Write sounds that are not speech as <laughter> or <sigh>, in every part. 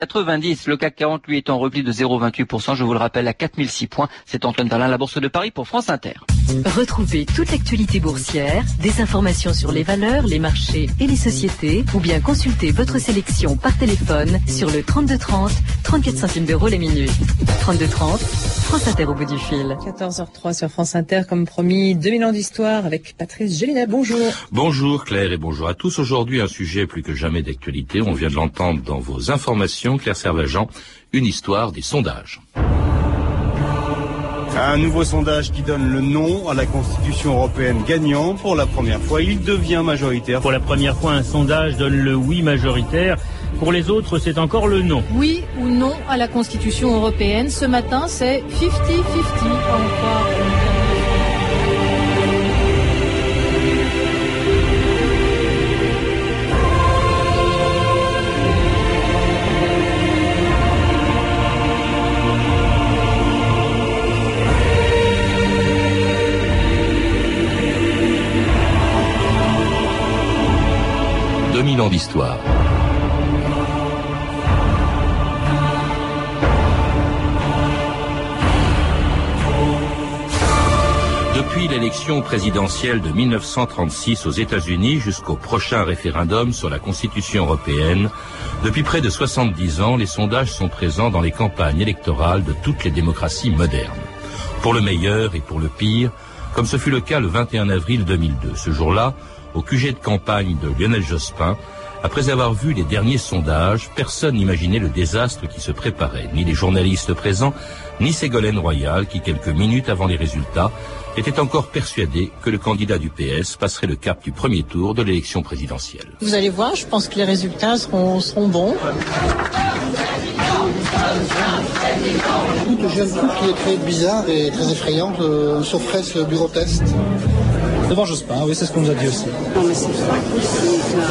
90, le CAC 40 lui est en repli de 0,28%, je vous le rappelle à 4006 points. C'est Antoine Darlin, la Bourse de Paris pour France Inter. Retrouvez toute l'actualité boursière, des informations sur les valeurs, les marchés et les sociétés, ou bien consultez votre sélection par téléphone sur le 3230, 34 centimes d'euros les minutes. 3230, France Inter au bout du fil. 14h03 sur France Inter, comme promis, 2000 ans d'histoire avec Patrice Gélinet. Bonjour. Bonjour Claire et bonjour à tous. Aujourd'hui, un sujet plus que jamais d'actualité. On vient de l'entendre dans vos informations Claire Servagent, une histoire des sondages. Un nouveau sondage qui donne le non à la Constitution européenne gagnant. Pour la première fois, il devient majoritaire. Pour la première fois, un sondage donne le oui majoritaire. Pour les autres, c'est encore le non. Oui ou non à la Constitution européenne. Ce matin, c'est 50-50. 2000 d'histoire. Depuis l'élection présidentielle de 1936 aux États-Unis jusqu'au prochain référendum sur la Constitution européenne, depuis près de 70 ans, les sondages sont présents dans les campagnes électorales de toutes les démocraties modernes. Pour le meilleur et pour le pire, comme ce fut le cas le 21 avril 2002. Ce jour-là, au QG de campagne de Lionel Jospin, après avoir vu les derniers sondages, personne n'imaginait le désastre qui se préparait, ni les journalistes présents, ni Ségolène Royal, qui quelques minutes avant les résultats, était encore persuadé que le candidat du PS passerait le cap du premier tour de l'élection présidentielle. Vous allez voir, je pense que les résultats seront, seront bons. J'ai un truc qui est très bizarre et très effrayant, euh, sauf ce bureau test. Devant Jospin, oui, c'est ce qu'on nous a dit aussi. Non, mais c'est pas possible.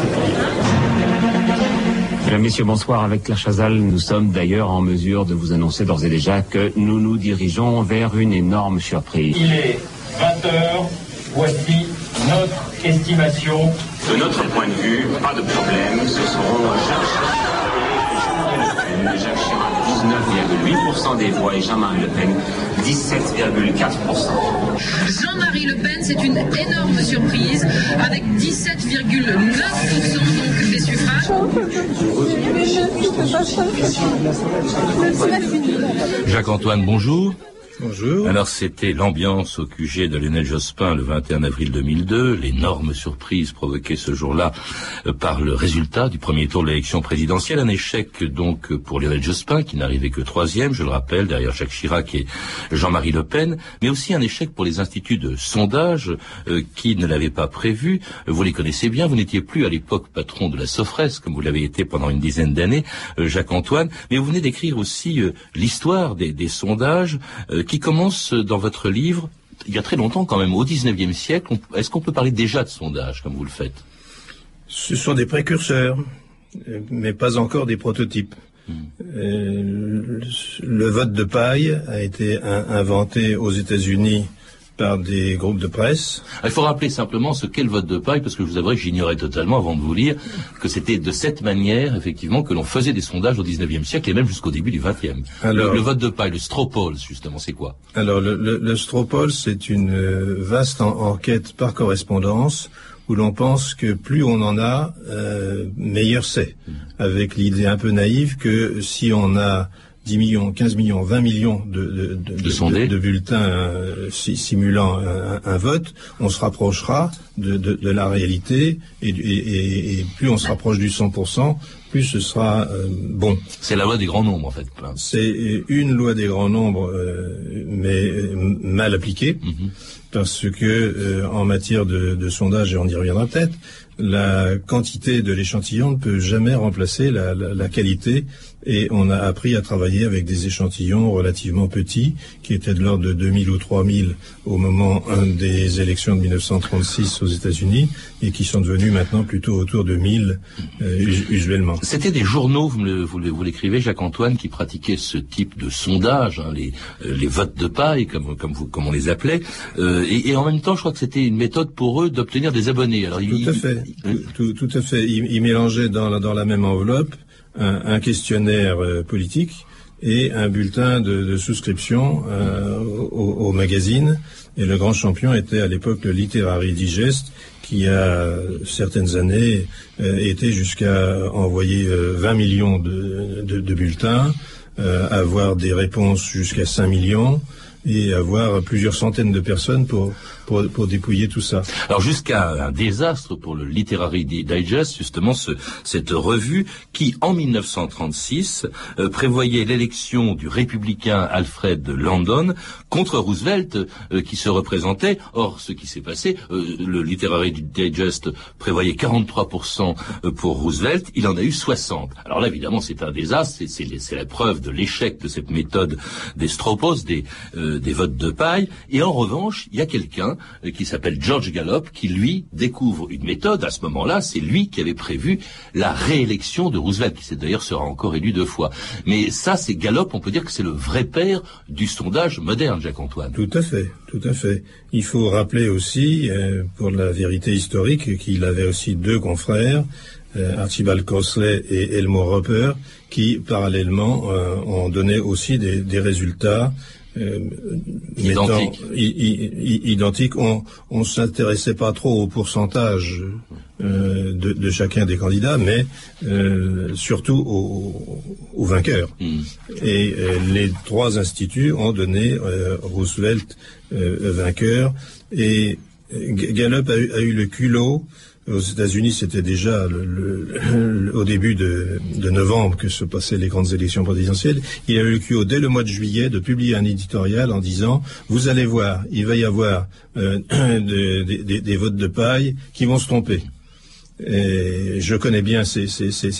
Mesdames, Messieurs, bonsoir. Avec Claire Chazal, nous sommes d'ailleurs en mesure de vous annoncer d'ores et déjà que nous nous dirigeons vers une énorme surprise. Il est 20 heures. Voici notre estimation. De notre point de vue, pas de problème. Ce seront Jacques Chirac, 19,8% des voix et Jean-Marie Le Pen, 17,4%. Jean-Marie Le Pen, c'est une énorme surprise, avec 17,9% donc des suffrages. Jacques-Antoine, bonjour. Bonjour. Alors c'était l'ambiance au QG de Lionel Jospin le 21 avril 2002, l'énorme surprise provoquée ce jour-là euh, par le résultat du premier tour de l'élection présidentielle, un échec donc pour Lionel Jospin qui n'arrivait que troisième, je le rappelle, derrière Jacques Chirac et Jean-Marie Le Pen, mais aussi un échec pour les instituts de sondage euh, qui ne l'avaient pas prévu. Vous les connaissez bien, vous n'étiez plus à l'époque patron de la Sofres comme vous l'avez été pendant une dizaine d'années, euh, Jacques-Antoine, mais vous venez d'écrire aussi l'histoire des, des, sondages qui commence dans votre livre il y a très longtemps quand même, au 19e siècle. Est-ce qu'on peut parler déjà de sondage comme vous le faites? Ce sont des précurseurs, mais pas encore des prototypes. Hmm. Euh, le vote de paille a été inventé aux États-Unis par des groupes de presse. Il faut rappeler simplement ce qu'est le vote de paille, parce que je vous avouerai que j'ignorais totalement avant de vous lire que c'était de cette manière, effectivement, que l'on faisait des sondages au 19e siècle et même jusqu'au début du 20e. Alors, le, vote de paille, le Stropole, justement, c'est quoi? Alors, le, le, Stropole, c'est une euh, vaste enquête par correspondance où l'on pense que plus on en a, euh, meilleur c'est. Hmm. Avec l'idée un peu naïve que si on a 10 millions, 15 millions, 20 millions de, de, bulletins euh, simulant un, vote, on se rapprochera de, la réalité et, plus on se rapproche du 100%, plus ce sera euh, bon. C'est la loi des grands nombres en fait. C'est une loi des grands nombres, euh, mais mal appliquée, mhm. parce que en matière de, sondage, et on y reviendra peut-être, la quantité de l'échantillon ne peut jamais remplacer la, la qualité et on a appris à travailler avec des échantillons relativement petits, qui étaient de l'ordre de 2000 ou 3000 au moment des élections de 1936 aux États-Unis, et qui sont devenus maintenant plutôt autour de 1000 euh, usuellement. C'était des journaux, vous l'écrivez, Jacques-Antoine, qui pratiquaient ce type de sondage, hein, les, euh, les, votes de paille, comme, comme, vous, comme on les appelait, euh, et, et, en même temps, je crois que c'était une méthode pour eux d'obtenir des abonnés. Alors, tout, à fait, tout, tout, à fait. Ils mélangeaient dans dans la même enveloppe un, questionnaire politique et un bulletin de, souscription au, au, magazine. Et le grand champion était à l'époque le Literary Digest, qui a certaines années été jusqu'à envoyer 20 millions de, de bulletins, avoir des réponses jusqu'à 5 millions et avoir plusieurs centaines de personnes pour pour, dépouiller tout ça. Alors jusqu'à un désastre pour le Literary Digest, justement ce, cette revue qui, en 1936, euh, prévoyait l'élection du républicain Alfred Landon contre Roosevelt euh, qui se représentait. Or, ce qui s'est passé, euh, le Literary Digest prévoyait 43% pour Roosevelt, il en a eu 60. Alors là, évidemment, c'est un désastre, c'est la preuve de l'échec de cette méthode des stropos, des, des votes de paille. Et en revanche, il y a quelqu'un euh, qui s'appelle George Gallup, qui lui découvre une méthode. À ce moment-là, c'est lui qui avait prévu la réélection de Roosevelt, qui d'ailleurs sera encore élu deux fois. Mais ça, c'est Gallup, on peut dire que c'est le vrai père du sondage moderne, Jacques-Antoine. Tout à fait, tout à fait. Il faut rappeler aussi, euh, pour la vérité historique, qu'il avait aussi deux confrères, euh, Archibald Crossley et Elmore Roper, qui parallèlement ont donné aussi des résultats euh, identique. identique. On ne s'intéressait pas trop au pourcentage euh, de, chacun des candidats, mais euh, surtout aux, vainqueurs. Hmm. Et les trois instituts ont donné Roosevelt vainqueur. Et Gallup a eu le culot aux États-Unis, c'était déjà au début de, novembre que se passaient les grandes élections présidentielles. Il a eu le culot dès le mois de juillet de publier un éditorial en disant vous allez voir, il va y avoir euh, <clears throat> des, votes de paille qui vont se tromper. Je connais bien ces,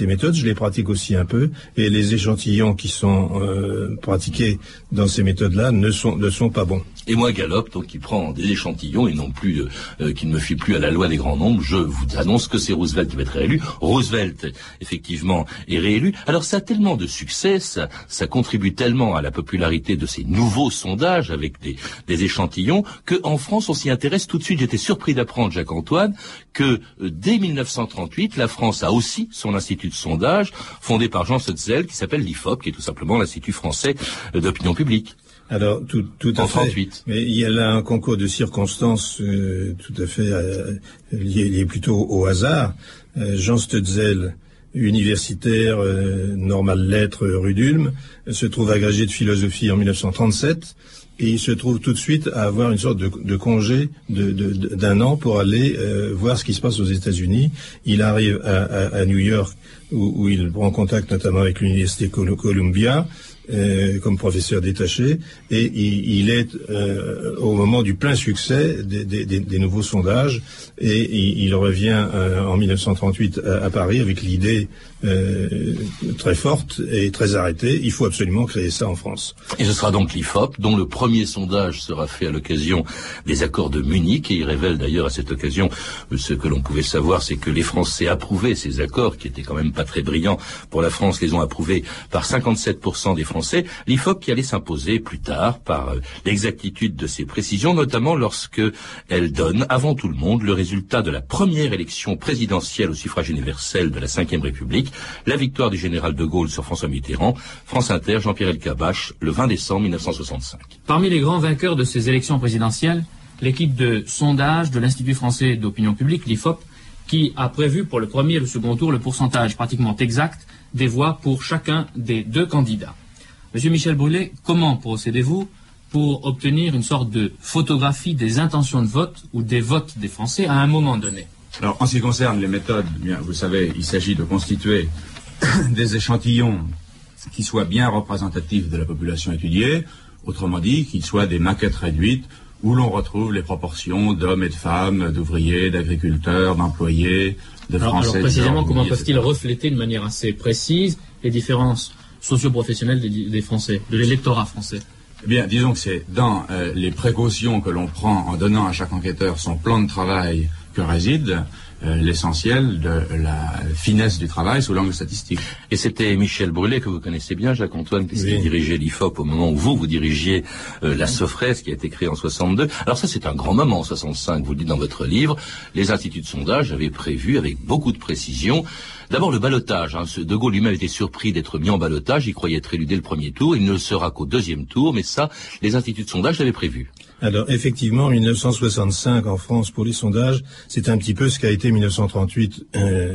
méthodes, je les pratique aussi un peu, et les échantillons qui sont euh, pratiqués dans ces méthodes-là ne sont, ne sont pas bons. Et moi, Galop, donc qui prend des échantillons et non plus euh, euh, qui ne me fie plus à la loi des grands nombres, je vous annonce que c'est Roosevelt qui va être réélu. Roosevelt, effectivement, est réélu. Alors ça a tellement de succès, ça, contribue tellement à la popularité de ces nouveaux sondages avec des, des échantillons que en France on s'y intéresse tout de suite. J'étais surpris d'apprendre, Jacques Antoine, que euh, dès 1938, la France a aussi son institut de sondage fondé par Jean Sotzel qui s'appelle l'IFOP, qui est tout simplement l'Institut français d'opinion publique. Alors tout, tout à fait. Mais il y a là un concours de circonstances euh, tout à fait euh, lié, plutôt au hasard. Euh, Jean Stutzel, universitaire, euh, normal lettres, rue d'Ulm, se trouve agrégé de philosophie en 1937 et il se trouve tout de suite à avoir une sorte de, de congé d'un de, de, an pour aller voir ce qui se passe aux États-Unis. Il arrive à, à, à New York où, où, il prend contact notamment avec l'université Columbia euh, comme professeur détaché, et il, est euh, au moment du plein succès des, nouveaux sondages, et il, revient euh, en 1938 à, Paris avec l'idée très forte et très arrêtée, il faut absolument créer ça en France. Et ce sera donc l'IFOP, dont le premier sondage sera fait à l'occasion des accords de Munich, et il révèle d'ailleurs à cette occasion ce que l'on pouvait savoir, c'est que les Français approuvaient ces accords, qui étaient quand même pas très brillants pour la France, les ont approuvés par 57% des Français. l'IFOP qui allait s'imposer plus tard par euh, l'exactitude de ses précisions, notamment lorsque elle donne avant tout le monde le résultat de la première élection présidentielle au suffrage universel de la Ve République, la victoire du général de Gaulle sur François Mitterrand, France Inter, Jean-Pierre Elkabbach, le 20 décembre 1965. Parmi les grands vainqueurs de ces élections présidentielles, l'équipe de sondage de l'Institut français d'opinion publique, l'IFOP, qui a prévu pour le premier et le second tour le pourcentage pratiquement exact des voix pour chacun des deux candidats. Monsieur Michel Brûlé, comment procédez-vous pour obtenir une sorte de photographie des intentions de vote ou des votes des Français à un moment donné? Alors, en ce qui concerne les méthodes, eh bien, vous savez, il s'agit de constituer <coughs> des échantillons qui soient bien représentatifs de la population étudiée, autrement dit, qu'ils soient des maquettes réduites où l'on retrouve les proportions d'hommes et de femmes, d'ouvriers, d'agriculteurs, d'employés, de Français. Alors précisément, comment peuvent-ils refléter de manière assez précise les différences socio-professionnels des, Français, de l'électorat français? Eh bien, disons que c'est dans euh, les précautions que l'on prend en donnant à chaque enquêteur son plan de travail que réside euh, l'essentiel de la finesse du travail sous l'angle statistique. Et c'était Michel Brûlé, que vous connaissez bien, Jacques-Antoine, puisqu'il dirigeait l'IFOP au moment où vous, vous dirigiez euh, la Sofres, qui a été créée en 62. Alors ça, c'est un grand moment en 65, vous le dites dans votre livre. Les instituts de sondage avaient prévu, avec beaucoup de précision, D'abord le balotage. Hein. De Gaulle lui-même était surpris d'être mis en balotage. Il croyait être élu dès le premier tour. Il ne le sera qu'au deuxième tour. Mais ça, les instituts de sondage l'avaient prévu. Alors effectivement, 1965 en France pour les sondages, c'est un petit peu ce qu'a été 1938,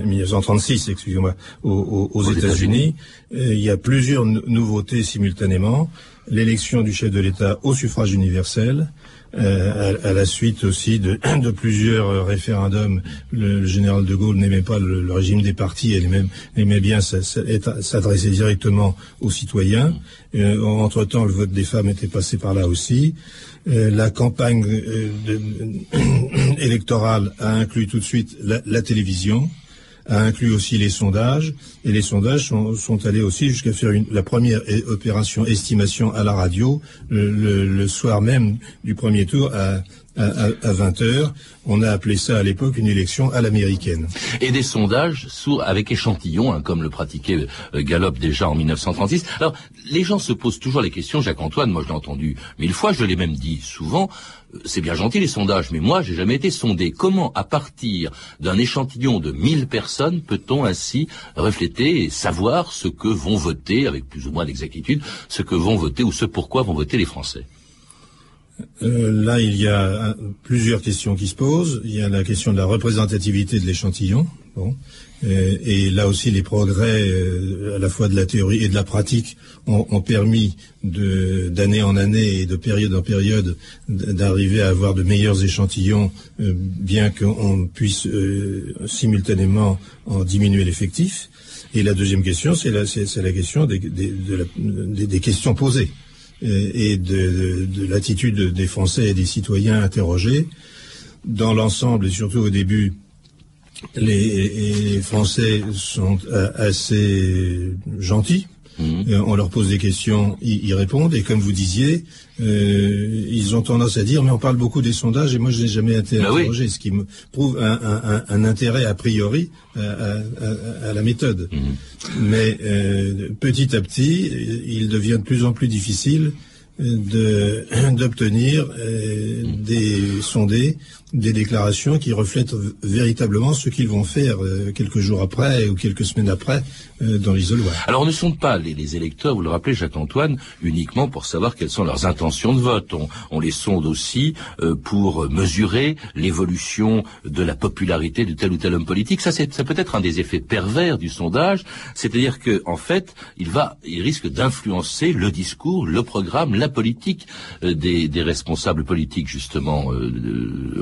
1936, euh, excusez-moi, aux, États-Unis. Euh, il y a plusieurs nouveautés simultanément. L'élection du chef de l'État au suffrage universel, euh, à, la suite aussi de, <clears throat> de plusieurs référendums. Le, général de Gaulle n'aimait pas le, régime des partis, elle aimait, bien s'adresser directement aux citoyens. Euh, entre-temps, le vote des femmes était passé par là aussi. Euh, la campagne <clears throat> électorale a inclus tout de suite la télévision a inclus aussi les sondages, et les sondages sont, allés aussi jusqu'à faire la première opération estimation à la radio le, soir même du premier tour à, à, 20 heures. On a appelé ça à l'époque une élection à l'américaine. Et des sondages avec échantillons, hein, comme le pratiquait euh, Gallup déjà en 1936. Alors, les gens se posent toujours les questions, Jacques-Antoine, moi je l'ai entendu mille fois, je l'ai même dit souvent, c'est bien gentil les sondages, mais moi j'ai jamais été sondé. Comment, à partir d'un échantillon de 1000 personnes, peut-on ainsi refléter et savoir ce que vont voter, avec plus ou moins d'exactitude, ce que vont voter ou ce pourquoi vont voter les Français? Euh, là, il y a plusieurs questions qui se posent. Il y a la question de la représentativité de l'échantillon. Euh, et, là aussi, les progrès euh, à la fois de la théorie et de la pratique ont, permis d'année en année et de période en période d'arriver à avoir de meilleurs échantillons, euh, bien qu'on puisse simultanément en diminuer l'effectif. Et la deuxième question, c'est la, question des, questions posées et de, de l'attitude des Français et des citoyens interrogés. Dans l'ensemble, et surtout au début, les, Français sont euh, assez gentils. Mhm. Euh, on leur pose des questions, ils, répondent. Et comme vous disiez, euh, ils ont tendance à dire, mais on parle beaucoup des sondages et moi je n'ai jamais été bah interrogé, ce qui me prouve un, intérêt a priori à, la méthode. Mhm. Mais petit à petit, il devient de plus en plus difficile <clears throat> d'obtenir des sondés des déclarations qui reflètent véritablement ce qu'ils vont faire euh, quelques jours après ou quelques semaines après euh, dans l'isoloir. Alors on ne sonde pas les, électeurs, vous le rappelez Jacques-Antoine, uniquement pour savoir quelles sont leurs intentions de vote. On, les sonde aussi euh, pour mesurer l'évolution de la popularité de tel ou tel homme politique. Ça, c'est peut être un des effets pervers du sondage, c'est-à-dire que en fait, il va, il risque d'influencer le discours, le programme, la politique des, responsables politiques justement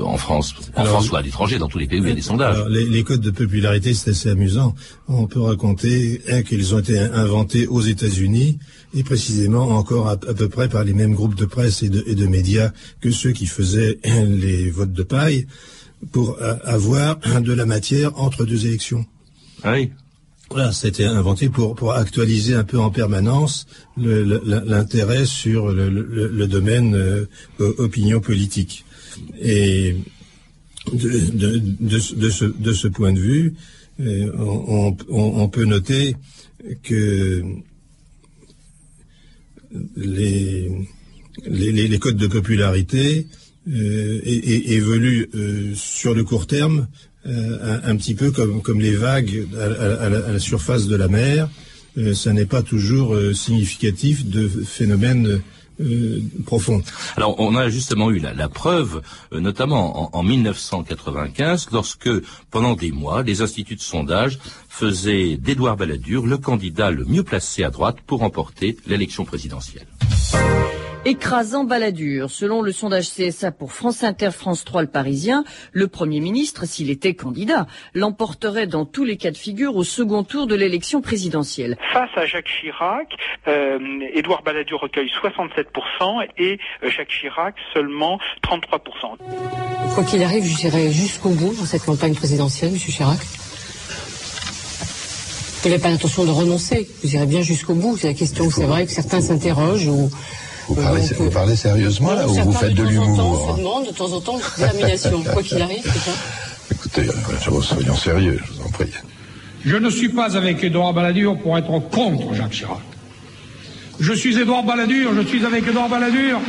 en France, en France ou à l'étranger, dans tous les pays où il y a des sondages. les, codes de popularité, c'est assez amusant. On peut raconter qu'ils ont été inventés aux États-Unis et précisément encore à, peu près par les mêmes groupes de presse et de, médias que ceux qui faisaient les votes de paille pour avoir de la matière entre deux élections. Ah oui. Voilà, c'était inventé pour, pour actualiser un peu en permanence l'intérêt sur le, domaine euh, opinion politique. Et de, de, ce, de, ce, point de vue, euh, on, peut noter que les, les, codes de popularité euh, évoluent euh, sur le court terme un, petit peu comme, comme les vagues à, à, la, surface de la mer. ça n'est pas toujours significatif de phénomènes euh, Alors on a justement eu la, preuve, euh, notamment en, en, 1995, lorsque pendant des mois, les instituts de sondage faisaient d'Édouard Balladur le candidat le mieux placé à droite pour remporter l'élection présidentielle. Écrasant baladure. Selon le sondage CSA pour France Inter, France 3, le Parisien, le Premier ministre, s'il était candidat, l'emporterait dans tous les cas de figure au second tour de l'élection présidentielle. Face à Jacques Chirac, euh, Édouard Balladur recueille 67% et euh, Jacques Chirac seulement 33%. Quoi qu'il arrive, j'irai jusqu'au bout dans cette campagne présidentielle, Monsieur Chirac. Vous n'avez pas l'intention de renoncer. Vous irez bien jusqu'au bout. C'est la question. C'est vrai que certains s'interrogent ou vous parlez, vous parlez sérieusement là ou vous faites de l'humour On se demande de temps en temps détermination, <laughs> quoi qu'il arrive, c'est ça Écoutez, soyons sérieux, je vous en prie. Je ne suis pas avec Édouard Balladur pour être contre Jacques Chirac. Je suis Édouard Balladur, je suis avec Édouard Balladur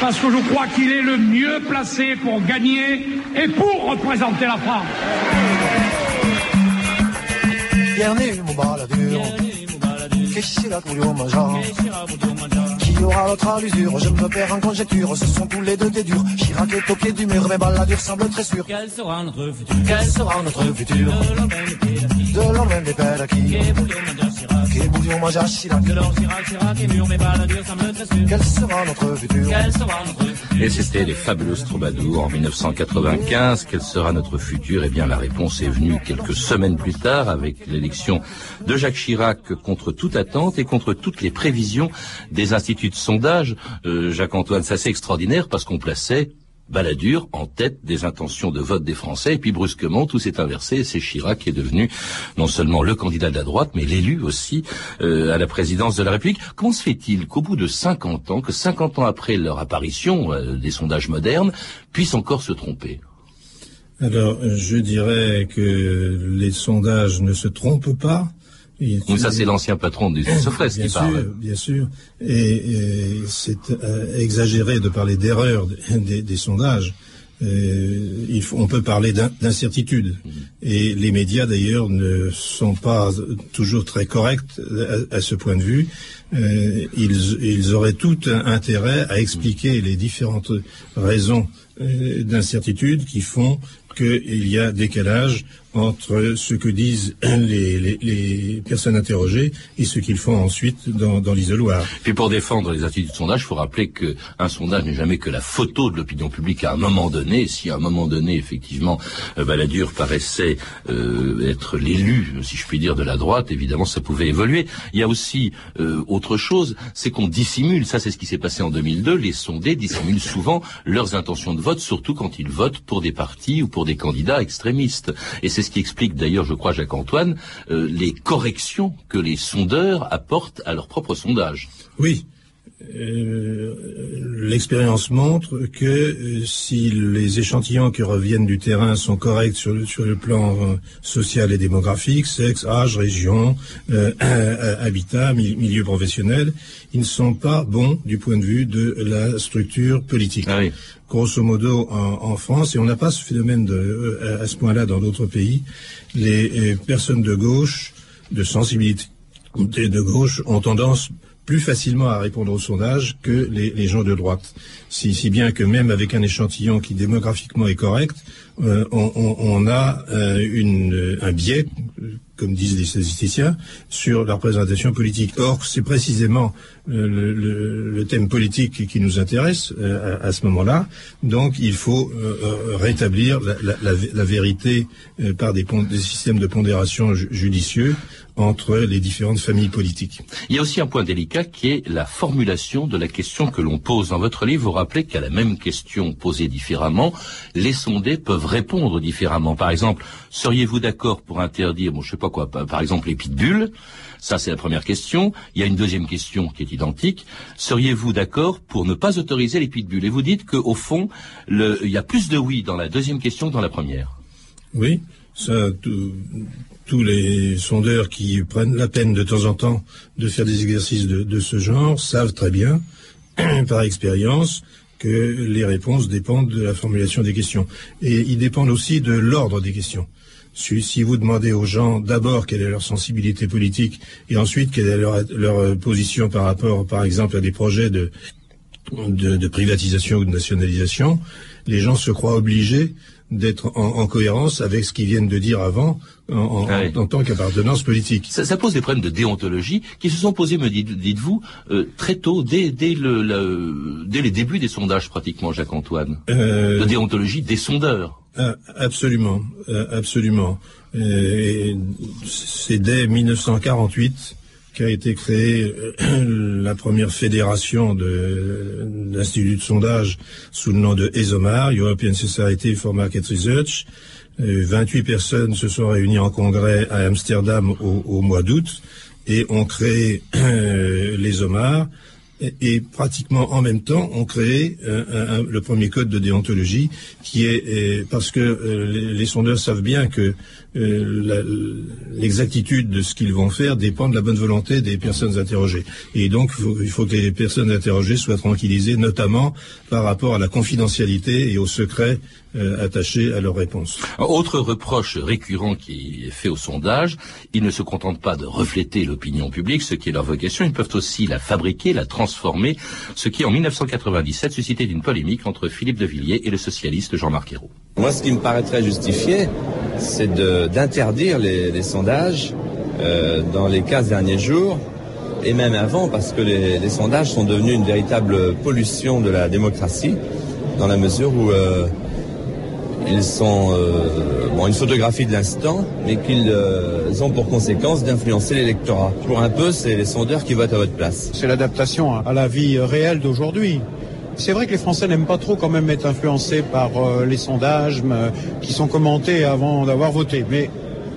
parce que je crois qu'il est le mieux placé pour gagner et pour représenter la France. Bienvenue mon Balladur, qui aura l'autre à l'usure Je me perds en conjecture, ce sont tous les deux des durs. Chirac est au pied du mur, mais Balladur semble très sûr. Quel sera notre futur? Quel sera notre futur? Et c'était les fabuleuses troubadours en 1995. Quel sera notre futur? Eh bien, la réponse est venue quelques semaines plus tard avec l'élection de Jacques Chirac contre toute attente et contre toutes les prévisions des instituts de sondage. Euh, Jacques-Antoine, ça c'est extraordinaire parce qu'on plaçait Balladur en tête des intentions de vote des Français et puis brusquement tout s'est inversé c'est Chirac qui est devenu non seulement le candidat de la droite mais l'élu aussi euh, à la présidence de la République. Comment se fait-il qu'au bout de 50 ans, que 50 ans après leur apparition euh, des sondages modernes, puissent encore se tromper? Alors je dirais que les sondages ne se trompent pas. Oui, ça c'est l'ancien patron du Sofres qui sûr, parle. Bien sûr, et, et c'est euh, exagéré de parler d'erreur <laughs> des, des, sondages. Euh, il faut, on peut parler d'incertitude. Mmh. Et les médias d'ailleurs ne sont pas toujours très corrects à, à ce point de vue. Euh, ils, ils, auraient tout intérêt à expliquer les différentes raisons d'incertitude qui font qu'il y a décalage entre ce que disent <clears throat> les, personnes interrogées et ce qu'ils font ensuite dans, dans l'isoloir. Puis pour défendre les instituts de sondage, il faut rappeler qu'un sondage n'est jamais que la photo de l'opinion publique à un moment donné. Si à un moment donné, effectivement, euh, Balladur paraissait euh, être l'élu, si je puis dire, de la droite, évidemment, ça pouvait évoluer. Il y a aussi euh, autre chose, c'est qu'on dissimule, ça c'est ce qui s'est passé en 2002, les sondés dissimulent souvent leurs intentions de vote, surtout quand ils votent pour des partis ou pour des candidats extrémistes. Ce qui explique d'ailleurs, je crois, Jacques-Antoine, euh, les corrections que les sondeurs apportent à leur propre sondage. Oui. Euh, L'expérience montre que euh, si les échantillons qui reviennent du terrain sont corrects sur le, sur le plan euh, social et démographique, sexe, âge, région, <clears throat> habitat, mi milieu professionnel, ils ne sont pas bons du point de vue de la structure politique. Ah oui. Grosso modo, en, en, France, et on n'a pas ce phénomène de, à, à ce point-là dans d'autres pays, les personnes de gauche, de sensibilité de gauche, ont tendance plus facilement à répondre au sondage que les, gens de droite. Si, bien que même avec un échantillon qui démographiquement est correct, euh, on, a euh, une, un biais, comme disent les statisticiens, sur la représentation politique. Or, c'est précisément le, thème politique qui nous intéresse euh, à, ce moment-là. Donc, il faut euh, rétablir la, vérité euh, par des, des, systèmes de pondération judicieux entre les différentes familles politiques. Il y a aussi un point délicat qui est la formulation de la question que l'on pose dans votre livre. Vous rappelez qu'à la même question posée différemment, les sondés peuvent répondre différemment. Par exemple, seriez-vous d'accord pour interdire, bon, je sais pas quoi, par exemple les pitbulls Ça, c'est la première question. Il y a une deuxième question qui est identique. Seriez-vous d'accord pour ne pas autoriser les pitbulls? Et vous dites qu'au fond, il y a plus de oui dans la deuxième question que dans la première. Oui, ça, tous les sondeurs qui prennent la peine de temps en temps de faire des exercices de ce genre savent très bien, <clears throat> par expérience, que les réponses dépendent de la formulation des questions. Et ils dépendent aussi de l'ordre des questions. Si, si, vous demandez aux gens d'abord quelle est leur sensibilité politique et ensuite quelle est leur, leur position par rapport, par exemple, à des projets de, de, de privatisation ou de nationalisation, les gens se croient obligés d'être en, en, cohérence avec ce qu'ils viennent de dire avant en, ah oui. en tant qu'appartenance politique. Ça, ça, pose des problèmes de déontologie qui se sont posés, me dites-vous, euh, très tôt, dès, dès, le, le, dès, les débuts des sondages pratiquement, Jacques-Antoine. Euh, de déontologie des sondeurs. Euh, absolument, absolument. C'est dès 1948 qu'a été créée <clears throat> la première fédération d'instituts de, sondage sous le nom de ESOMAR, European Society for Market Research. 28 personnes se sont réunies en congrès à Amsterdam au, mois d'août et ont créé <clears throat> les OMAR et, pratiquement en même temps ont créé euh, un- le premier code de déontologie qui est euh, parce que euh, les, sondeurs savent bien que euh, l'exactitude de ce qu'ils vont faire dépend de la bonne volonté des personnes interrogées. Et donc il faut que les personnes interrogées soient tranquillisées, notamment par rapport à la confidentialité et au secret euh, attaché à leurs réponses. Autre reproche récurrent qui est fait au sondage, ils ne se contentent pas de refléter l'opinion publique, ce qui est leur vocation, ils peuvent aussi la fabriquer, la transformer, ce qui en 1997 suscitait une polémique entre Philippe de Villiers et le socialiste Jean-Marc Ayrault. Moi, ce qui me paraîtrait justifié, c'est d'interdire les, les sondages euh, dans les 15 derniers jours, et même avant, parce que les, les sondages sont devenus une véritable pollution de la démocratie, dans la mesure où euh, ils sont euh, bon, une photographie de l'instant, mais qu'ils euh, ont pour conséquence d'influencer l'électorat. Pour un peu, c'est les sondeurs qui votent à votre place. C'est l'adaptation à la vie euh, réelle d'aujourd'hui. C'est vrai que les Français n'aiment pas trop quand même être influencés par les sondages qui sont commentés avant d'avoir voté. Mais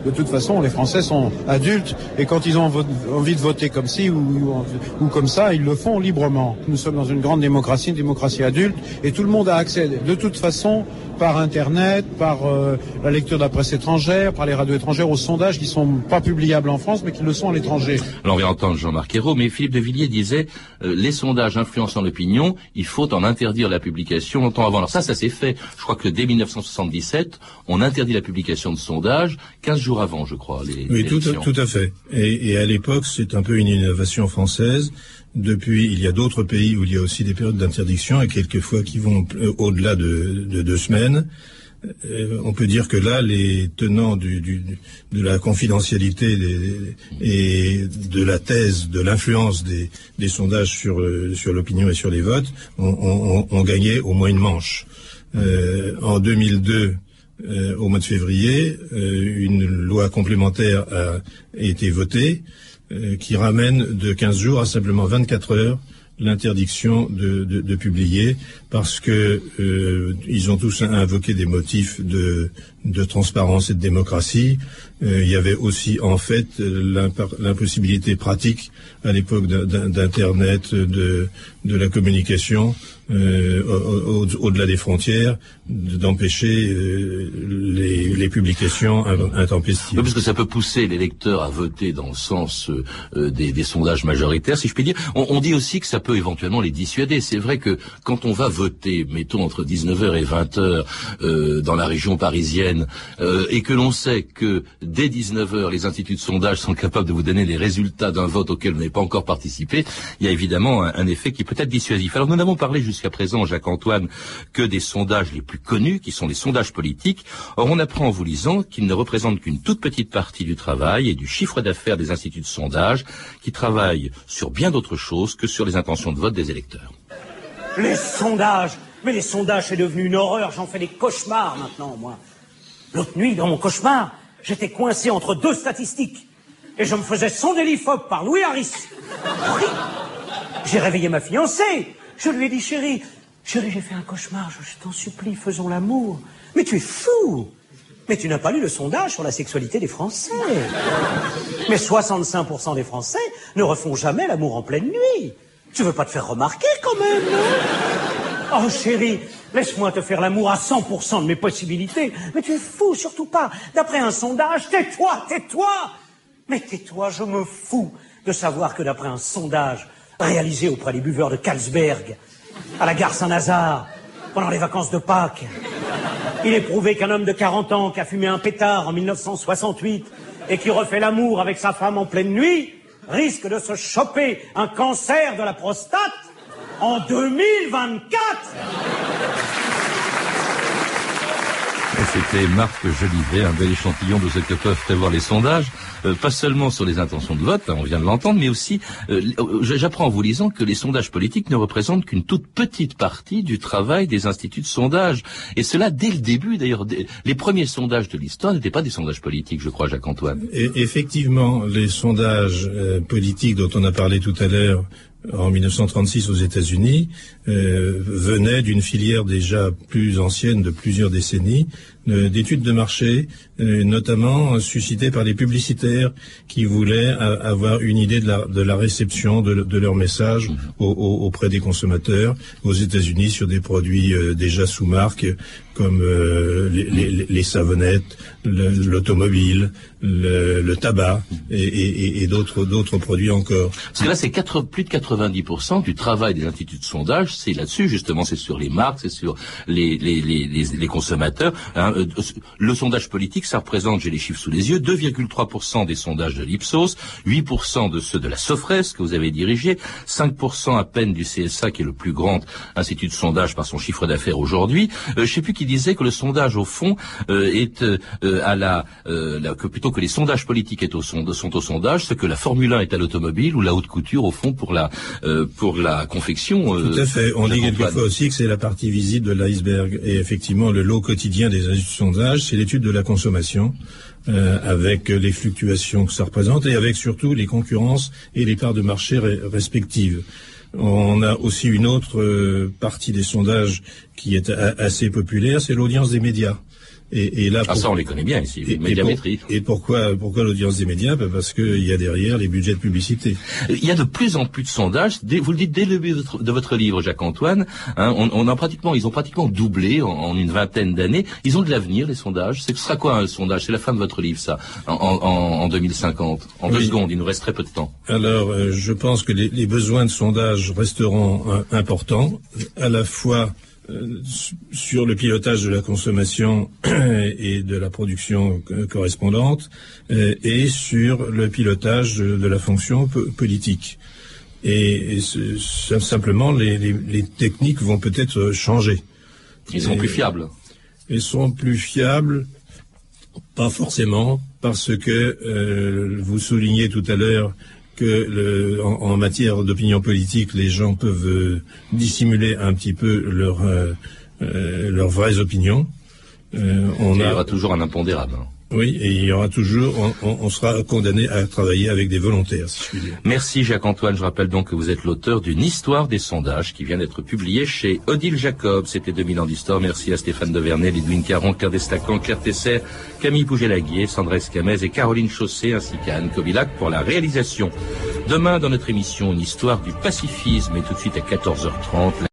de toute façon, les Français sont adultes et quand ils ont envie de voter comme ci ou, comme ça, ils le font librement. Nous sommes dans une grande démocratie, une démocratie adulte, et tout le monde a accès de toute façon par Internet, par euh, la lecture de la presse étrangère, par les radios étrangères, aux sondages qui sont pas publiables en France, mais qui le sont à l'étranger. Alors on va entendre Jean-Marc Ayrault, mais Philippe de Villiers disait euh, les sondages influençant l'opinion, il faut en interdire la publication longtemps avant. Alors ça, ça s'est fait. Je crois que dès 1977, on interdit la publication de sondages 15 jours avant, je crois. Les, Oui, tout, à- élections. tout à fait. Et, et à l'époque, c'est un peu une innovation française. Depuis, il y a d'autres pays où il y a aussi des périodes d'interdiction et quelquefois qui vont euh, au-delà de, de deux semaines. Euh, on peut dire que là, les tenants du, du- du- de la confidentialité des- et de la thèse de l'influence des, des sondages sur, euh, sur l'opinion et sur les votes ont, ont- ont gagné au moins une manche. Euh, en 2002, euh, au mois de février, euh, une loi complémentaire a été votée euh, qui ramène de 15 jours à simplement 24 heures l'interdiction de, publier parce que ils ont tous invoqué des motifs de transparence et de démocratie. Euh, il y avait aussi en fait euh, l'impossibilité pratique à l'époque d'in- d'in- d'Internet, de, la communication euh, au- au- au-delà des frontières, de- d'empêcher les, publications in- intempestives. Parce que ça peut pousser les lecteurs à voter dans le sens des, sondages majoritaires, si je puis dire. On, on dit aussi que ça peut éventuellement les dissuader. C'est vrai que quand on va voter, mettons entre 19h et 20h euh, dans la région parisienne, et que l'on sait que dès 19h, les instituts de sondage sont capables de vous donner les résultats d'un vote auquel vous n'avez pas encore participé, il y a évidemment un, effet qui peut être dissuasif. Alors nous n'avons parlé jusqu'à présent, Jacques-Antoine, que des sondages les plus connus, qui sont les sondages politiques. Or, on apprend en vous lisant qu'ils ne représentent qu'une toute petite partie du travail et du chiffre d'affaires des instituts de sondage, qui travaillent sur bien d'autres choses que sur les intentions de vote des électeurs. Les sondages Mais les sondages, c'est devenu une horreur. J'en fais des cauchemars maintenant, moi. L'autre nuit, dans mon cauchemar, j'étais coincé entre deux statistiques. Et je me faisais sonder l'IFOP par Louis Harris. J'ai réveillé ma fiancée. Je lui ai dit, chérie, chérie, j'ai fait un cauchemar. Je, je t'en supplie, faisons l'amour. Mais tu es fou. Mais tu n'as pas lu le sondage sur la sexualité des Français. Mais 65% des Français ne refont jamais l'amour en pleine nuit. Tu veux pas te faire remarquer quand même, non Oh chérie, laisse-moi te faire l'amour à 100% de mes possibilités. Mais tu es fou, surtout pas. D'après un sondage, tais-toi, tais-toi. Mais tais-toi, je me fous de savoir que d'après un sondage réalisé auprès des buveurs de Carlsberg, à la gare Saint-Lazare, pendant les vacances de Pâques, il est prouvé qu'un homme de 40 ans qui a fumé un pétard en 1968 et qui refait l'amour avec sa femme en pleine nuit risque de se choper un cancer de la prostate en 2024. C'était Marc Jolivet, un bel échantillon de ce que peuvent prévoir les sondages, euh, pas seulement sur les intentions de vote, hein, on vient de l'entendre, mais aussi, euh, j'apprends en vous lisant que les sondages politiques ne représentent qu'une toute petite partie du travail des instituts de sondage. Et cela dès le début, d'ailleurs, les premiers sondages de l'histoire n'étaient pas des sondages politiques, je crois, Jacques-Antoine. Effectivement, les sondages euh, politiques dont on a parlé tout à l'heure en 1936 aux États-Unis euh, venait d'une filière déjà plus ancienne de plusieurs décennies euh, d'études de marché, euh, notamment suscitées par les publicitaires qui voulaient avoir une idée de la, de la réception de, de leur message au- au- auprès des consommateurs aux États-Unis sur des produits euh, déjà sous marque comme euh, les, savonnettes, le- l'automobile, le, tabac et, d'autres d'autres produits encore. Parce que là, c'est plus de 90% du travail des instituts de sondage, c'est là-dessus justement, c'est sur les marques, c'est sur les, les, les consommateurs. hein. Euh, Le sondage politique, ça représente, j'ai les chiffres sous les yeux, 2,3% des sondages de l'Ipsos, 8% de ceux de la Sofres que vous avez dirigé, 5% à peine du CSA qui est le plus grand institut de sondage par son chiffre d'affaires aujourd'hui. Euh, je sais plus qui disait que le sondage au fond euh, est euh, euh, à la, euh, la- que plutôt que les sondages politiques est au sont au sondage, ce que la Formule 1 est à l'automobile ou la haute couture au fond pour la euh, pour la confection. euh, Tout à fait. On dit quelquefois aussi que c'est la partie visible de l'iceberg. Et effectivement, le lot quotidien des de sondage, c'est l'étude de la consommation, euh, avec les fluctuations que ça représente et avec surtout les concurrences et les parts de marché re- respectives. On a aussi une autre euh, partie des sondages qui est assez populaire, c'est l'audience des médias. Et, et là, Ah, ça, on les connaît bien ici, Et, et médiamétrie. pour- et pourquoi, pourquoi l'audience des médias Ben Parce qu'il y a derrière les budgets de publicité. Il y a de plus en plus de sondages. Vous le dites dès le début de votre, livre, Jacques-Antoine. hein, on, on a pratiquement, ils ont pratiquement doublé en, en une vingtaine d'années. Ils ont de l'avenir, les sondages. C'est ce sera quoi un sondage? C'est la fin de votre livre, ça, en, en, en 2050. En deux secondes, il nous reste très peu de temps. Alors, euh, je pense que les, les besoins de sondage resteront euh, importants, à la fois sur le pilotage de la consommation <clears throat> et de la production euh, correspondante, euh, et sur le pilotage de, la fonction po- politique. Et, simplement, les, les- les techniques vont peut-être changer. Ils sont Et- plus fiables. Ils sont plus fiables, pas forcément, parce que euh, vous soulignez tout à l'heure que le- en, en matière d'opinion politique, les gens peuvent euh, dissimuler un petit peu leur, euh, euh, leurs vraies opinions. On il y a, aura toujours un impondérable. hein. Oui, et il y aura toujours, on, sera condamné à travailler avec des volontaires. Merci Jacques-Antoine. Je rappelle donc que vous êtes l'auteur d'une histoire des sondages qui vient d'être publiée chez Odile Jacob. C'était 2000 ans d'histoire. Merci à Stéphane Devernay, Lidwin Caron, Claire Destacan, Claire Tesser, Camille Pouget-Laguier, Sandra et Caroline Chaussé ainsi qu'à Anne Kobilac pour la réalisation. Demain, dans notre émission, une histoire du pacifisme et tout de suite à 14h30.